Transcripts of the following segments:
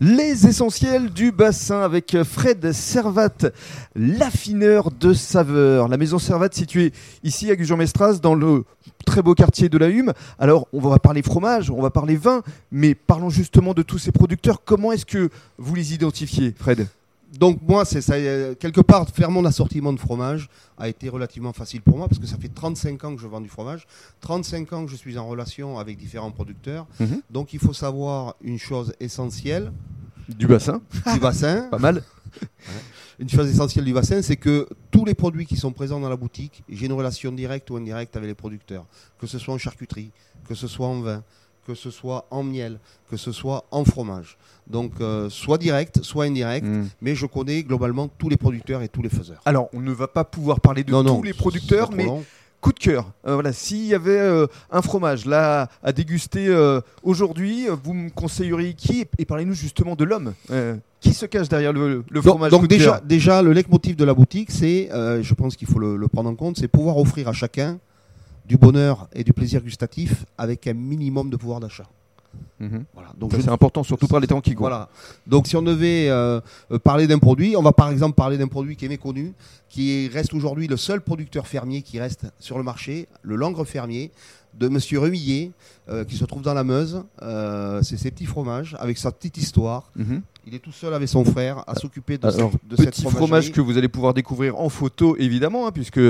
Les essentiels du bassin avec Fred Servat, l'affineur de saveurs. La maison Servat située ici à Gujan-Mestras dans le très beau quartier de la Hume. Alors on va parler fromage, on va parler vin, mais parlons justement de tous ces producteurs. Comment est-ce que vous les identifiez, Fred? Donc moi, c'est ça, euh, quelque part, faire mon assortiment de fromage a été relativement facile pour moi parce que ça fait 35 ans que je vends du fromage, 35 ans que je suis en relation avec différents producteurs. Mhm. Donc il faut savoir une chose essentielle Du bassin, du bassin. pas mal. Une chose essentielle du bassin, c'est que tous les produits qui sont présents dans la boutique, j'ai une relation directe ou indirecte avec les producteurs, que ce soit en charcuterie, que ce soit en vin, que ce soit en miel, que ce soit en fromage. Donc euh, soit direct, soit indirect, Mm. mais je connais globalement tous les producteurs et tous les faiseurs. Alors on ne va pas pouvoir parler de non, tous non, les producteurs, mais. Coup de cœur. Euh, voilà, s'il y avait euh, un fromage là à déguster euh, aujourd'hui, vous me conseilleriez qui? Et parlez-nous justement de l'homme. Qui se cache derrière le, le fromage donc coup de déjà, déjà, le leitmotiv de la boutique, c'est, je pense qu'il faut le, le prendre en compte, c'est pouvoir offrir à chacun du bonheur et du plaisir gustatif avec un minimum de pouvoir d'achat. Mhm. Voilà. Donc c'est important, surtout par les temps qui courent. Voilà. Donc si on devait euh, euh, parler d'un produit, on va par exemple parler d'un produit qui est méconnu, qui reste aujourd'hui le seul producteur fermier qui reste sur le marché, le Langre fermier de Monsieur Remillet, euh, qui se trouve dans la Meuse. Euh, c'est ses petits fromages avec sa petite histoire. Mhm. Il est tout seul avec son frère à s'occuper de, Alors, cette, de petit fromage que vous allez pouvoir découvrir en photo, évidemment, hein, puisque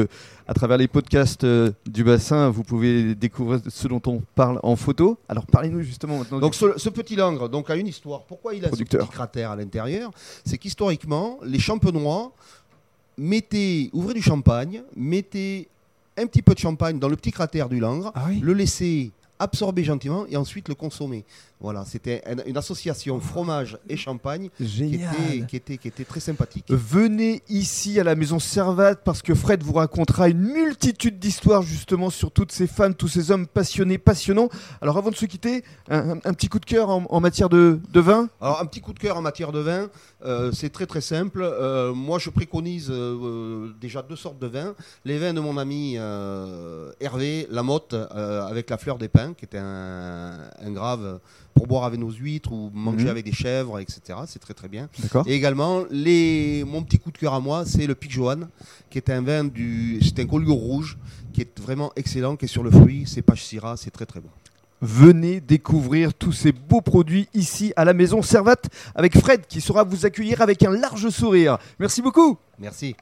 à travers les podcasts euh, du bassin, vous pouvez découvrir ce dont on parle en photo. Alors parlez-nous justement maintenant. Donc ce, ce petit langre donc, a une histoire. Pourquoi il a Producteur. ce petit cratère à l'intérieur? C'est qu'historiquement, les champenois mettaient, ouvraient du champagne, mettaient un petit peu de champagne dans le petit cratère du langre, Ah oui. le laissaient absorber gentiment et ensuite le consommer. Voilà, c'était un- une association fromage et champagne qui Génial. était, qui, était, qui était très sympathique. Venez ici à la maison Servat parce que Fred vous racontera une multitude d'histoires justement sur toutes ces femmes, tous ces hommes passionnés, passionnants. Alors avant de se quitter, un, petit coup de cœur en, en matière de, de vin? Alors un petit coup de cœur en matière de vin, euh, c'est très très simple. Euh, moi je préconise euh, déjà deux sortes de vins. Les vins de mon ami Hervé Lamotte avec la fleur des pins, qui est un, un grave pour boire avec nos huîtres ou manger Mhm. avec des chèvres, etc. C'est très très bien. Et également, les, mon petit coup de cœur à moi, c'est le Pic Johan, qui est un vin du, c'est un Collioure rouge, qui est vraiment excellent, qui est sur le fruit, c'est page Syrah, c'est très très bon. Venez découvrir tous ces beaux produits ici à la maison Servat avec Fred qui saura vous accueillir avec un large sourire. Merci beaucoup. Merci.